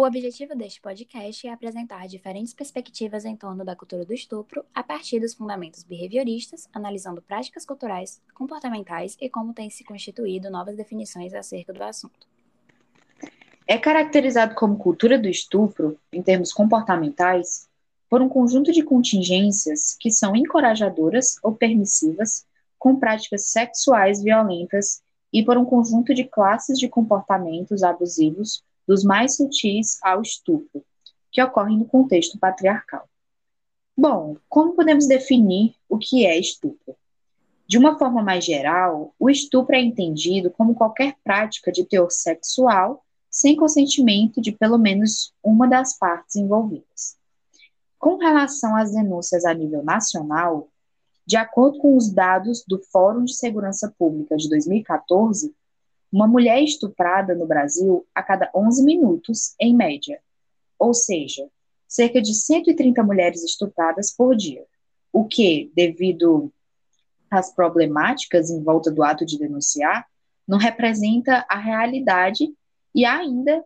O objetivo deste podcast é apresentar diferentes perspectivas em torno da cultura do estupro a partir dos fundamentos behavioristas, analisando práticas culturais, comportamentais e como têm se constituído novas definições acerca do assunto. É caracterizado como cultura do estupro, em termos comportamentais, por um conjunto de contingências que são encorajadoras ou permissivas com práticas sexuais violentas e por um conjunto de classes de comportamentos abusivos, dos mais sutis ao estupro, que ocorrem no contexto patriarcal. Bom, como podemos definir o que é estupro? De uma forma mais geral, o estupro é entendido como qualquer prática de teor sexual sem consentimento de pelo menos uma das partes envolvidas. Com relação às denúncias a nível nacional, de acordo com os dados do Fórum de Segurança Pública de 2014, uma mulher estuprada no Brasil a cada 11 minutos, em média, ou seja, cerca de 130 mulheres estupradas por dia, o que, devido às problemáticas em volta do ato de denunciar, não representa a realidade e ainda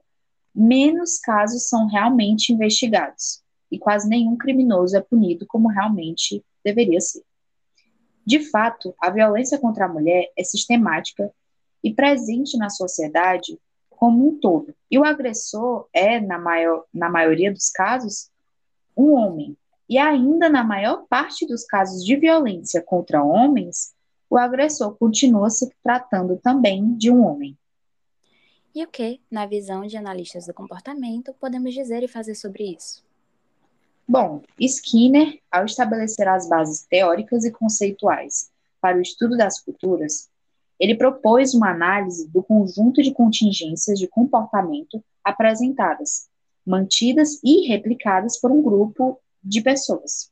menos casos são realmente investigados. E quase nenhum criminoso é punido como realmente deveria ser. De fato, a violência contra a mulher é sistemática e presente na sociedade como um todo. E o agressor é, na, maior, na maioria dos casos, um homem. E ainda na maior parte dos casos de violência contra homens, o agressor continua se tratando também de um homem. E o que, na visão de analistas do comportamento, podemos dizer e fazer sobre isso? Bom, Skinner, ao estabelecer as bases teóricas e conceituais para o estudo das culturas, ele propôs uma análise do conjunto de contingências de comportamento apresentadas, mantidas e replicadas por um grupo de pessoas.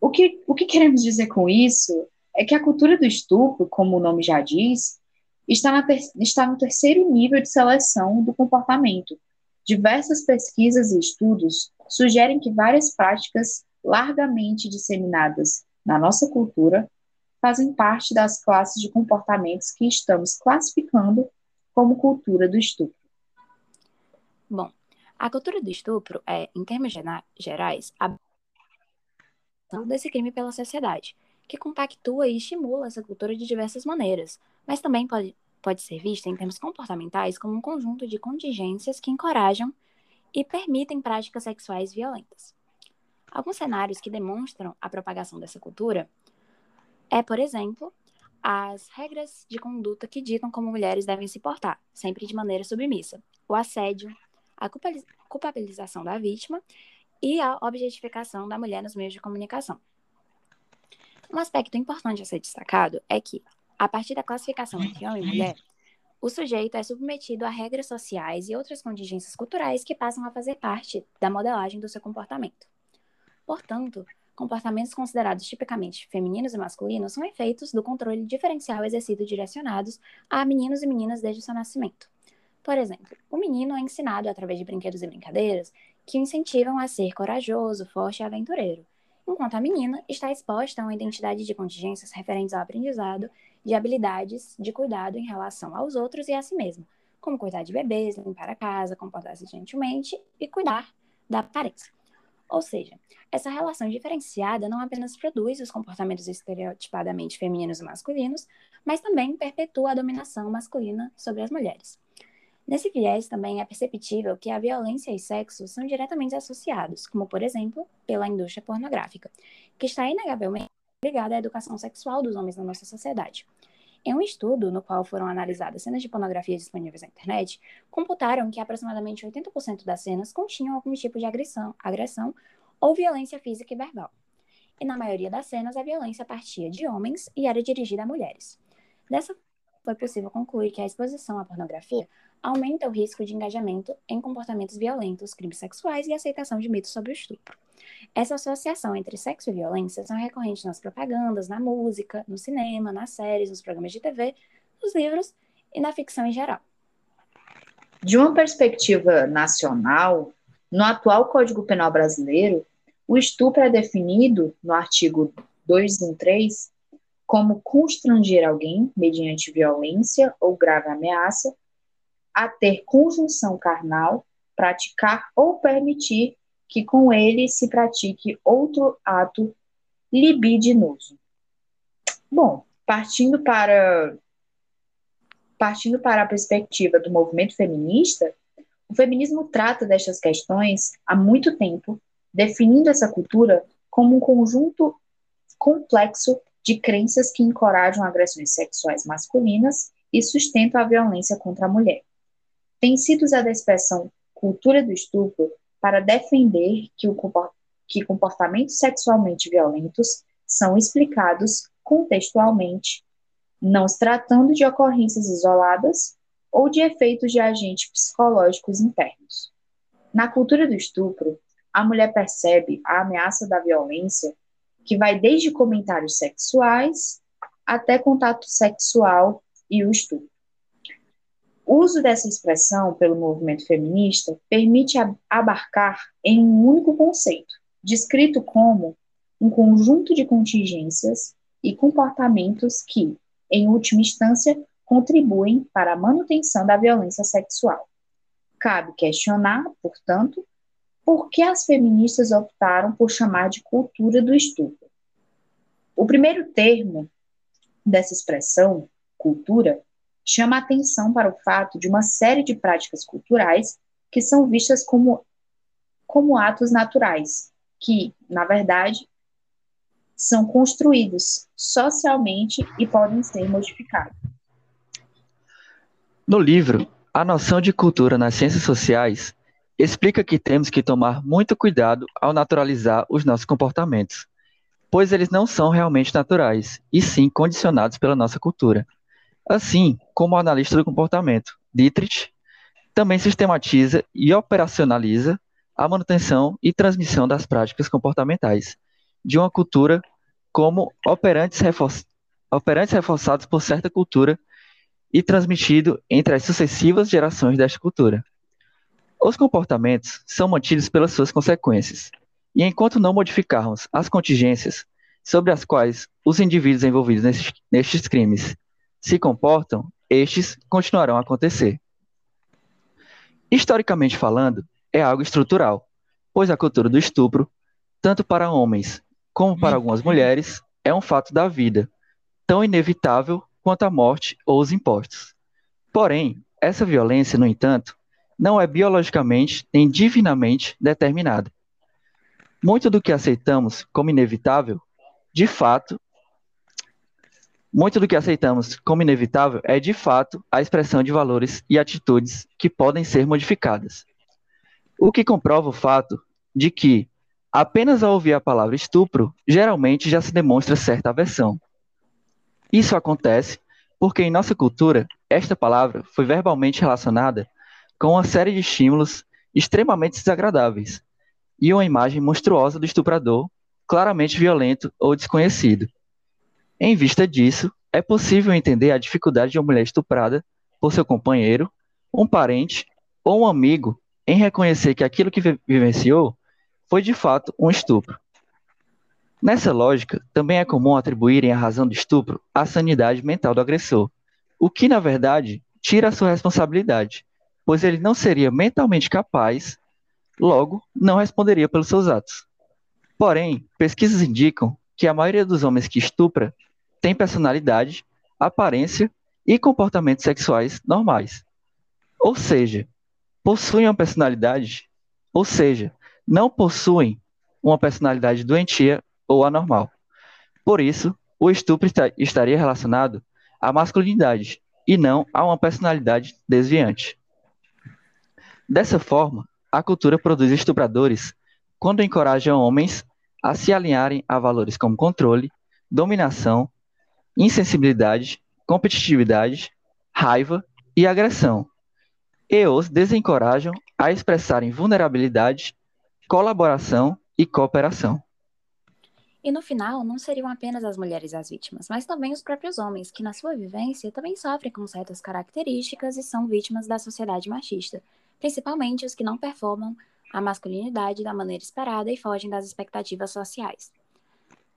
O que, o que queremos dizer com isso é que a cultura do estupro, como o nome já diz, está, ter, está no terceiro nível de seleção do comportamento. Diversas pesquisas e estudos sugerem que várias práticas largamente disseminadas na nossa cultura fazem parte das classes de comportamentos que estamos classificando como cultura do estupro. Bom, a cultura do estupro é, em termos gerais, a desse crime pela sociedade, que compactua e estimula essa cultura de diversas maneiras, mas também pode, pode ser vista em termos comportamentais como um conjunto de contingências que encorajam e permitem práticas sexuais violentas. Alguns cenários que demonstram a propagação dessa cultura é, por exemplo, as regras de conduta que ditam como mulheres devem se portar, sempre de maneira submissa, o assédio, a culpabilização da vítima e a objetificação da mulher nos meios de comunicação. Um aspecto importante a ser destacado é que, a partir da classificação entre homem e mulher, o sujeito é submetido a regras sociais e outras contingências culturais que passam a fazer parte da modelagem do seu comportamento. Portanto, comportamentos considerados tipicamente femininos e masculinos são efeitos do controle diferencial exercido direcionados a meninos e meninas desde o seu nascimento. Por exemplo, o menino é ensinado através de brinquedos e brincadeiras que o incentivam a ser corajoso, forte e aventureiro, enquanto a menina está exposta a uma identidade de contingências referentes ao aprendizado de habilidades de cuidado em relação aos outros e a si mesma, como cuidar de bebês, limpar a casa, comportar-se gentilmente e cuidar da aparência. Ou seja, essa relação diferenciada não apenas produz os comportamentos estereotipadamente femininos e masculinos, mas também perpetua a dominação masculina sobre as mulheres. Nesse viés também é perceptível que a violência e sexo são diretamente associados, como por exemplo, pela indústria pornográfica, que está inegavelmente ligada à educação sexual dos homens na nossa sociedade. Em um estudo no qual foram analisadas cenas de pornografia disponíveis na internet, computaram que aproximadamente 80% das cenas continham algum tipo de agressão, agressão ou violência física e verbal. E na maioria das cenas, a violência partia de homens e era dirigida a mulheres. Dessa forma, foi possível concluir que a exposição à pornografia aumenta o risco de engajamento em comportamentos violentos, crimes sexuais e aceitação de mitos sobre o estupro. Essa associação entre sexo e violência são recorrentes nas propagandas, na música, no cinema, nas séries, nos programas de TV, nos livros e na ficção em geral. De uma perspectiva nacional, no atual Código Penal brasileiro, o estupro é definido, no artigo 213, como constranger alguém, mediante violência ou grave ameaça, a ter conjunção carnal praticar ou permitir que com ele se pratique outro ato libidinoso. Bom, partindo para partindo para a perspectiva do movimento feminista, o feminismo trata destas questões há muito tempo, definindo essa cultura como um conjunto complexo de crenças que encorajam agressões sexuais masculinas e sustentam a violência contra a mulher. Tem sido usada a expressão cultura do estupro para defender que, o, que comportamentos sexualmente violentos são explicados contextualmente, não se tratando de ocorrências isoladas ou de efeitos de agentes psicológicos internos. Na cultura do estupro, a mulher percebe a ameaça da violência, que vai desde comentários sexuais até contato sexual e o estupro. O uso dessa expressão pelo movimento feminista permite abarcar em um único conceito, descrito como um conjunto de contingências e comportamentos que, em última instância, contribuem para a manutenção da violência sexual. Cabe questionar, portanto, por que as feministas optaram por chamar de cultura do estupro. O primeiro termo dessa expressão, cultura, chama atenção para o fato de uma série de práticas culturais que são vistas como, como atos naturais, que, na verdade, são construídos socialmente e podem ser modificados. No livro A Noção de Cultura nas Ciências Sociais, explica que temos que tomar muito cuidado ao naturalizar os nossos comportamentos, pois eles não são realmente naturais, e sim condicionados pela nossa cultura. Assim como analista do comportamento, Dietrich, também sistematiza e operacionaliza a manutenção e transmissão das práticas comportamentais de uma cultura como operantes, operantes reforçados por certa cultura e transmitido entre as sucessivas gerações desta cultura. Os comportamentos são mantidos pelas suas consequências, e enquanto não modificarmos as contingências sobre as quais os indivíduos envolvidos nestes crimes se comportam, estes continuarão a acontecer. Historicamente falando, é algo estrutural, pois a cultura do estupro, tanto para homens como para algumas mulheres, é um fato da vida, tão inevitável quanto a morte ou os impostos. Porém, essa violência, no entanto, não é biologicamente nem divinamente determinada. Muito do que aceitamos como inevitável, de fato, muito do que aceitamos como inevitável é, de fato, a expressão de valores e atitudes que podem ser modificadas. O que comprova o fato de que, apenas ao ouvir a palavra estupro, geralmente já se demonstra certa aversão. Isso acontece porque, em nossa cultura, esta palavra foi verbalmente relacionada com uma série de estímulos extremamente desagradáveis e uma imagem monstruosa do estuprador, claramente violento ou desconhecido. Em vista disso, é possível entender a dificuldade de uma mulher estuprada por seu companheiro, um parente ou um amigo em reconhecer que aquilo que vivenciou foi de fato um estupro. Nessa lógica, também é comum atribuírem a razão do estupro à sanidade mental do agressor, o que, na verdade, tira a sua responsabilidade, pois ele não seria mentalmente capaz, logo, não responderia pelos seus atos. Porém, pesquisas indicam que a maioria dos homens que estupra tem personalidade, aparência e comportamentos sexuais normais. Ou seja, possuem uma personalidade, ou seja, não possuem uma personalidade doentia ou anormal. Por isso, o estupro estaria relacionado à masculinidade e não a uma personalidade desviante. Dessa forma, a cultura produz estupradores quando encoraja homens a se alinharem a valores como controle, dominação, insensibilidade, competitividade, raiva e agressão, e os desencorajam a expressarem vulnerabilidade, colaboração e cooperação. E no final, não seriam apenas as mulheres as vítimas, mas também os próprios homens, que na sua vivência também sofrem com certas características e são vítimas da sociedade machista, principalmente os que não performam a masculinidade da maneira esperada e fogem das expectativas sociais.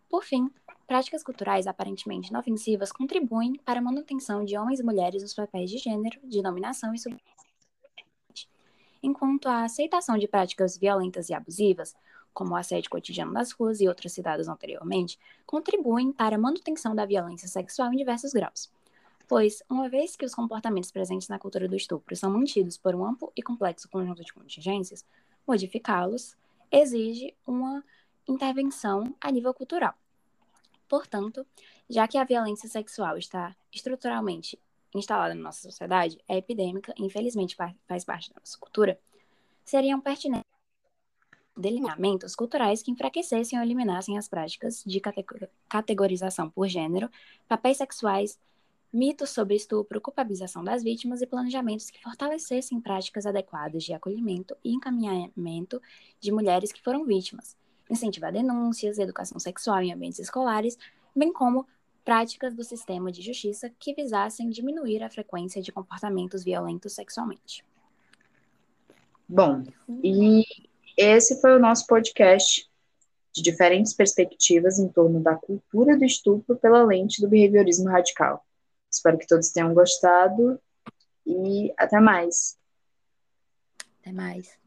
Por fim, práticas culturais aparentemente inofensivas contribuem para a manutenção de homens e mulheres nos papéis de gênero, de dominação e submissão. enquanto a aceitação de práticas violentas e abusivas, como o assédio cotidiano nas ruas e outras citadas anteriormente, contribuem para a manutenção da violência sexual em diversos graus. Pois, uma vez que os comportamentos presentes na cultura do estupro são mantidos por um amplo e complexo conjunto de contingências, modificá-los exige uma intervenção a nível cultural. Portanto, já que a violência sexual está estruturalmente instalada na nossa sociedade, é epidêmica e infelizmente faz parte da nossa cultura, seriam pertinentes delineamentos culturais que enfraquecessem ou eliminassem as práticas de categorização por gênero, papéis sexuais, mitos sobre estupro, culpabilização das vítimas e planejamentos que fortalecessem práticas adequadas de acolhimento e encaminhamento de mulheres que foram vítimas, incentivar denúncias, educação sexual em ambientes escolares, bem como práticas do sistema de justiça que visassem diminuir a frequência de comportamentos violentos sexualmente. Bom, e esse foi o nosso podcast de diferentes perspectivas em torno da cultura do estupro pela lente do behaviorismo radical. Espero que todos tenham gostado e até mais. Até mais.